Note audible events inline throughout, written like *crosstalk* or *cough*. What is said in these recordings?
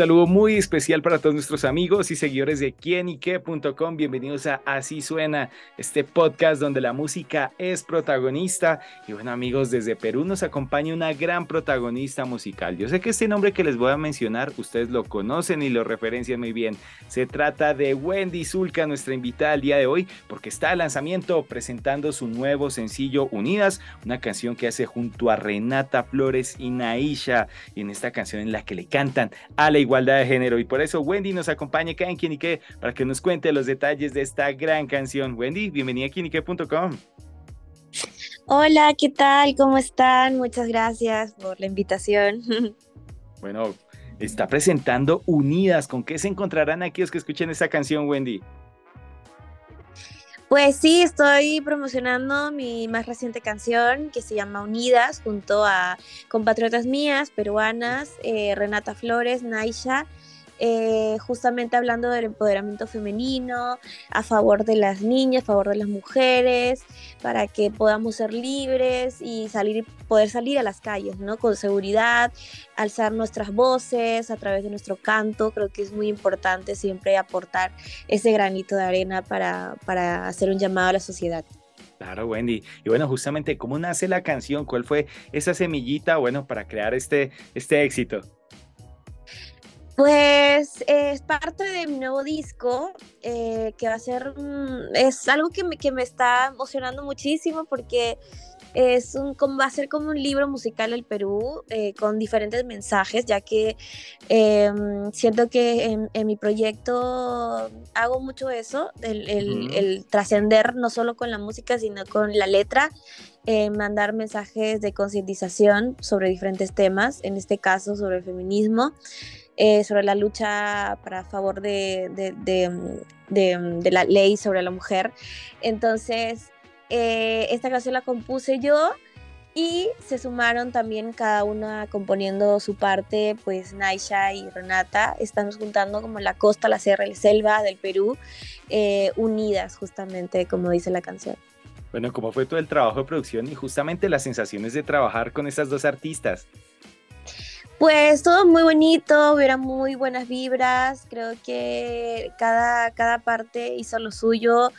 Saludo muy especial para todos nuestros amigos y seguidores de quienique.com. Bienvenidos a Así Suena, este podcast donde la música es protagonista. Y bueno, amigos, desde Perú nos acompaña una gran protagonista musical. Yo sé que este nombre que les voy a mencionar, ustedes lo conocen y lo referencian muy bien. Se trata de Wendy Zulka, nuestra invitada al día de hoy, porque está de lanzamiento presentando su nuevo sencillo Unidas, una canción que hace junto a Renata Flores y Naisha. Y en esta canción en la que le cantan a la igualdad de género. Y por eso Wendy nos acompaña acá en Quinique para que nos cuente los detalles de esta gran canción. Wendy, bienvenida a quinique.com. Hola, ¿qué tal? ¿Cómo están? Muchas gracias por la invitación. *laughs* Bueno, está presentando Unidas. ¿Con qué se encontrarán aquellos que escuchen esta canción, Wendy? Pues sí, estoy promocionando mi más reciente canción que se llama Unidas junto a compatriotas mías, peruanas, eh, Renata Flores, Naisha eh, justamente hablando del empoderamiento femenino, a favor de las niñas, a favor de las mujeres, para que podamos ser libres y salir, poder salir a las calles, ¿no? Con seguridad, alzar nuestras voces a través de nuestro canto. Creo que es muy importante siempre aportar ese granito de arena para, para hacer un llamado a la sociedad. Claro, Wendy. Y bueno, justamente, ¿cómo nace la canción? ¿Cuál fue esa semillita, bueno, para crear este, este éxito? Pues es parte de mi nuevo disco, eh, que va a ser, es algo que me, que me está emocionando muchísimo porque es un, va a ser como un libro musical del Perú eh, con diferentes mensajes, ya que em, siento que en, mi proyecto hago mucho eso, el, trascender no solo con la música, sino con la letra, eh, mandar mensajes de concientización sobre diferentes temas, en este caso sobre el feminismo. Eh, sobre la lucha para favor de, de, la ley sobre la mujer. Entonces, eh, esta canción la compuse yo y se sumaron también cada una componiendo su parte, pues Naisha y Renata, estamos juntando como la costa, la sierra y la selva del Perú, eh, unidas justamente, como dice la canción. Bueno, ¿cómo fue todo el trabajo de producción y justamente las sensaciones de trabajar con esas dos artistas? Pues todo muy bonito, hubiera muy buenas vibras, creo que cada, cada parte hizo lo suyo,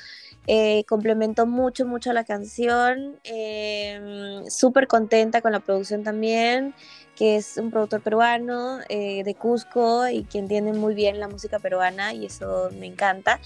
eh, complementó mucho, mucho la canción, eh, súper contenta con la producción también que es un productor peruano eh, de Cusco y que entiende muy bien la música peruana y eso me encanta.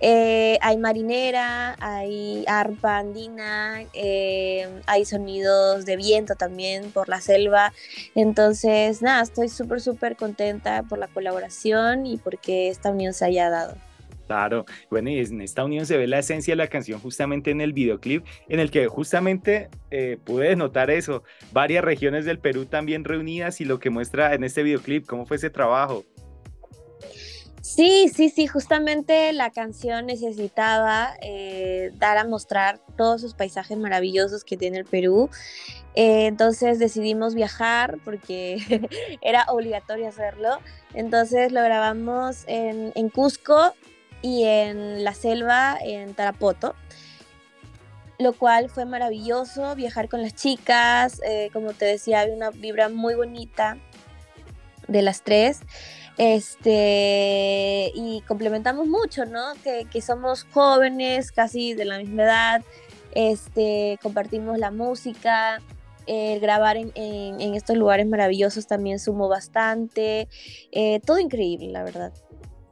Eh, hay marinera, hay arpa andina, eh, hay sonidos de viento también por la selva. Entonces, nada, estoy súper, súper contenta por la colaboración y porque esta unión se haya dado. Claro, bueno, y en esta unión se ve la esencia de la canción justamente en el videoclip, en el que justamente eh, pude notar eso, varias regiones del Perú también reunidas y lo que muestra en este videoclip, ¿cómo fue ese trabajo? Sí, sí, sí, justamente la canción necesitaba eh, dar a mostrar todos esos paisajes maravillosos que tiene el Perú. Eh, entonces decidimos viajar porque *laughs* era obligatorio hacerlo. Entonces lo grabamos en, en Cusco y en la selva en Tarapoto, lo cual fue maravilloso viajar con las chicas, eh, como te decía, había una vibra muy bonita de las tres. Este, y complementamos mucho, ¿no? Que, somos jóvenes, casi de la misma edad, este, compartimos la música, el grabar en, estos lugares maravillosos también sumó bastante, eh, todo increíble, la verdad.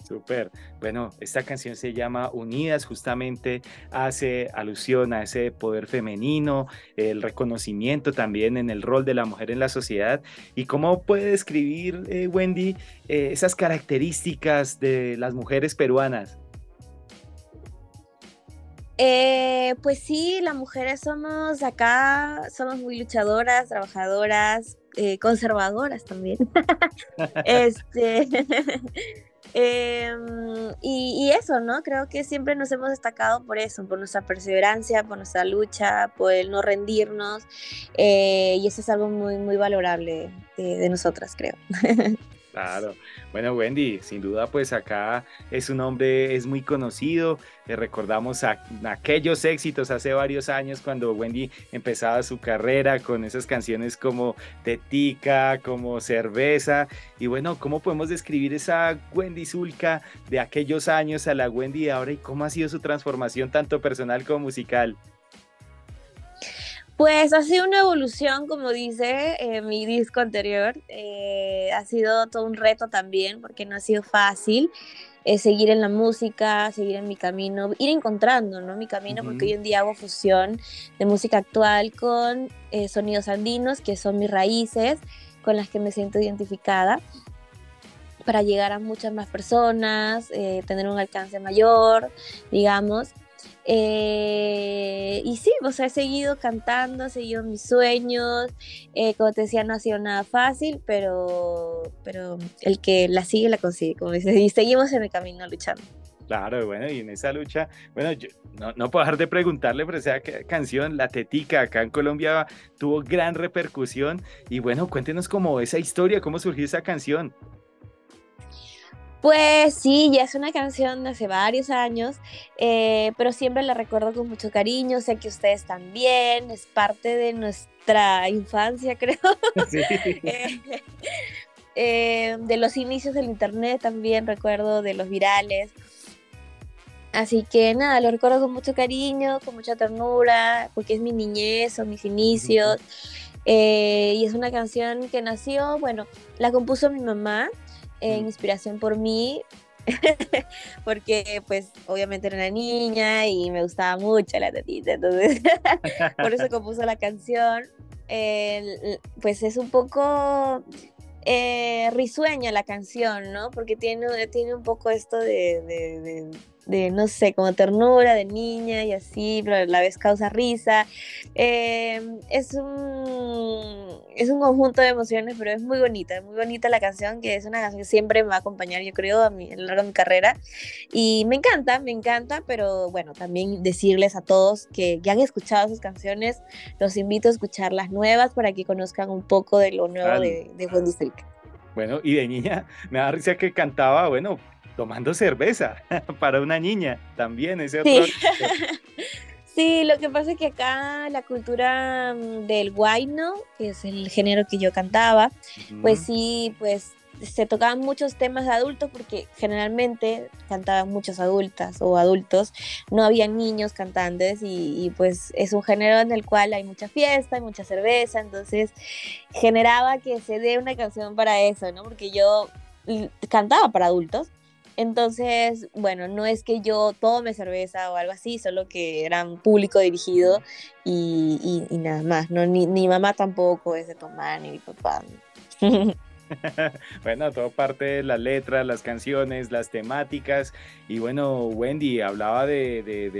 Súper. Bueno, esta canción se llama Unidas, justamente hace alusión a ese poder femenino, el reconocimiento también en el rol de la mujer en la sociedad. ¿Y cómo puede describir, eh, Wendy, eh, esas características de las mujeres peruanas? Eh, pues sí, las mujeres somos acá, somos muy luchadoras, trabajadoras, conservadoras también. *laughs* este, Em, y, eso, ¿no? Creo que siempre nos hemos destacado por eso, por nuestra perseverancia, por nuestra lucha, por el no rendirnos. Eh, y eso es algo muy, muy valorable de nosotras, creo. *laughs* Claro. Bueno, Wendy, sin duda, pues acá es un hombre, es muy conocido. Recordamos aquellos éxitos hace varios años cuando Wendy empezaba su carrera con esas canciones como Tetica, como Cerveza. Y bueno, ¿cómo podemos describir esa Wendy Zulka de aquellos años a la Wendy de ahora y cómo ha sido su transformación tanto personal como musical? Pues ha sido una evolución, como dice eh, mi disco anterior. Eh, ha sido todo un reto también, porque no ha sido fácil eh, seguir en la música, seguir en mi camino, ir encontrando ¿no? mi camino, porque hoy en día hago fusión de música actual con sonidos andinos, que son mis raíces, con las que me siento identificada para llegar a muchas más personas, tener un alcance mayor, digamos. Eh, y sí, o sea, he seguido cantando, he seguido mis sueños. Eh, como te decía, no ha sido nada fácil, pero, pero el que la sigue la consigue, como dices, y seguimos en el camino luchando. Claro, bueno, y en esa lucha, bueno, yo no, no puedo dejar de preguntarle, pero esa canción, La Tetica, acá en Colombia tuvo gran repercusión. Y bueno, cuéntenos cómo esa historia, cómo surgió esa canción. Pues sí, ya es una canción de hace varios años, eh, pero siempre la recuerdo con mucho cariño, sé que ustedes también, es parte de nuestra infancia, *laughs* creo. Eh, eh, de los inicios del internet también recuerdo, de los virales. Así que nada, lo recuerdo con mucho cariño, con mucha ternura, porque es mi niñez, son mis inicios. y es una canción que nació, bueno, la compuso mi mamá en inspiración por mí, *laughs* porque pues obviamente era una niña y me gustaba mucho la tetita, entonces *laughs* por eso *laughs* compuso la canción. pues es un poco eh, risueña la canción, ¿no? Porque tiene, tiene un poco esto de de, no sé, como ternura de niña y así, pero a la vez causa risa. Em, es, un, es un conjunto de emociones, pero es muy bonita, es muy bonita la canción, que es una canción que siempre me va a acompañar, yo creo, a, mí, a lo largo de mi carrera. Y me encanta, me encanta, pero bueno, también decirles a todos que ya han escuchado sus canciones, los invito a escuchar las nuevas para que conozcan un poco de lo nuevo de, de Wendy Bueno, y de niña *laughs* me da risa que cantaba, bueno, tomando cerveza *laughs* para una niña también ese otro *laughs* sí. sí. lo que pasa es que acá la cultura mm, del guayno, que es el género que yo cantaba, pues sí, pues se tocaban muchos temas de adultos porque generalmente cantaban muchas adultas o adultos, no había niños cantantes y, y, pues es un género en el cual hay mucha fiesta, hay mucha cerveza, entonces generaba que se dé una canción para eso, ¿no? Porque yo cantaba para adultos, entonces, bueno, no es que yo tome cerveza o algo así, solo que era un público dirigido y, nada más, ¿no? Ni, ni, mamá tampoco es de tomar, ni mi papá. *laughs* *laughs* bueno, todo parte de las letras, las canciones, las temáticas. Y bueno, Wendy hablaba de, de,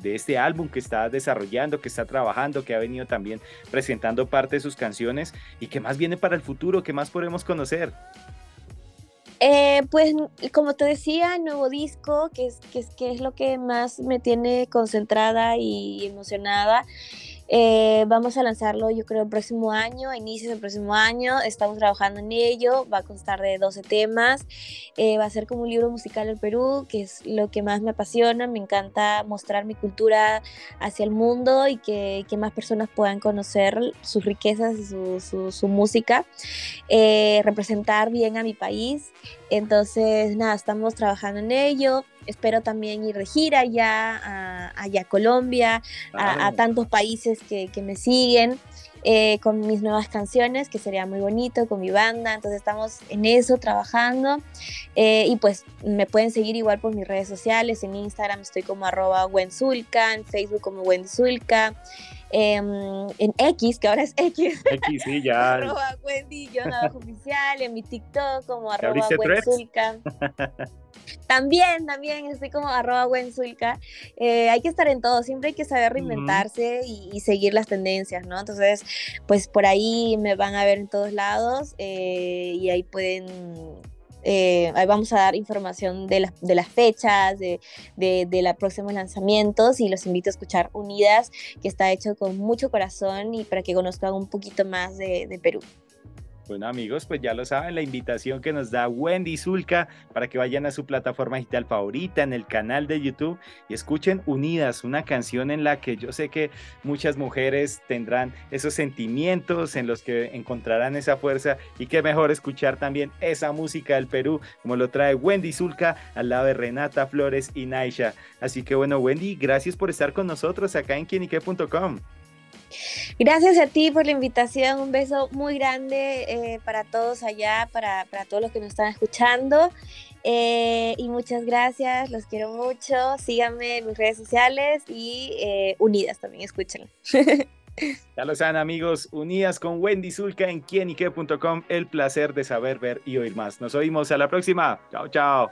de, este álbum que está desarrollando, que está trabajando, que ha venido también presentando parte de sus canciones y que más viene para el futuro, que más podemos conocer. Eh, pues como te decía, nuevo disco, que es, que, es, que es lo que más me tiene concentrada y emocionada. Eh, vamos a lanzarlo yo creo el próximo año, a inicios del próximo año. Estamos trabajando en ello. Va a constar de 12 temas. Eh, va a ser como un libro musical del Perú, que es lo que más me apasiona. Me encanta mostrar mi cultura hacia el mundo y que, que más personas puedan conocer sus riquezas y su, su, música. Eh, representar bien a mi país. Entonces, nada, estamos trabajando en ello espero también ir de gira ya a, allá a Colombia, a, tantos países que, que me siguen. Eh, con mis nuevas canciones, que sería muy bonito, con mi banda, entonces estamos en eso trabajando. Eh, y pues me pueden seguir igual por mis redes sociales, en Instagram estoy como arroba Wenzulka, en Facebook como Wendy Em, en X, que ahora es X, X sí, ya. *laughs* arroba Wendy, oficial, en mi TikTok como arroba Wenzulka. *laughs* También, también estoy como arroba Wenzulka. Eh, hay que estar en todo, siempre hay que saber reinventarse y, seguir las tendencias, ¿no? Entonces, pues por ahí me van a ver en todos lados eh, y ahí pueden Eh, ahí vamos a dar información de, de las fechas, de, de, de los próximos lanzamientos y los invito a escuchar Unidas, que está hecho con mucho corazón y para que conozcan un poquito más de Perú. Bueno amigos, pues ya lo saben, la invitación que nos da Wendy Zulka para que vayan a su plataforma digital favorita en el canal de YouTube y escuchen Unidas, una canción en la que yo sé que muchas mujeres tendrán esos sentimientos en los que encontrarán esa fuerza y qué mejor escuchar también esa música del Perú como lo trae Wendy Zulka al lado de Renata Flores y Naisha. Así que bueno Wendy, gracias por estar con nosotros acá en quienique.com. Gracias a ti por la invitación, un beso muy grande eh, para todos allá, para, para, todos los que nos están escuchando. Eh, y muchas gracias, los quiero mucho. Síganme en mis redes sociales y eh, unidas también, escúchenlo. *laughs* Ya lo saben amigos, unidas con Wendy Zulka en quienique.com, el placer de saber, ver y oír más. Nos oímos a la próxima. Chao, chao.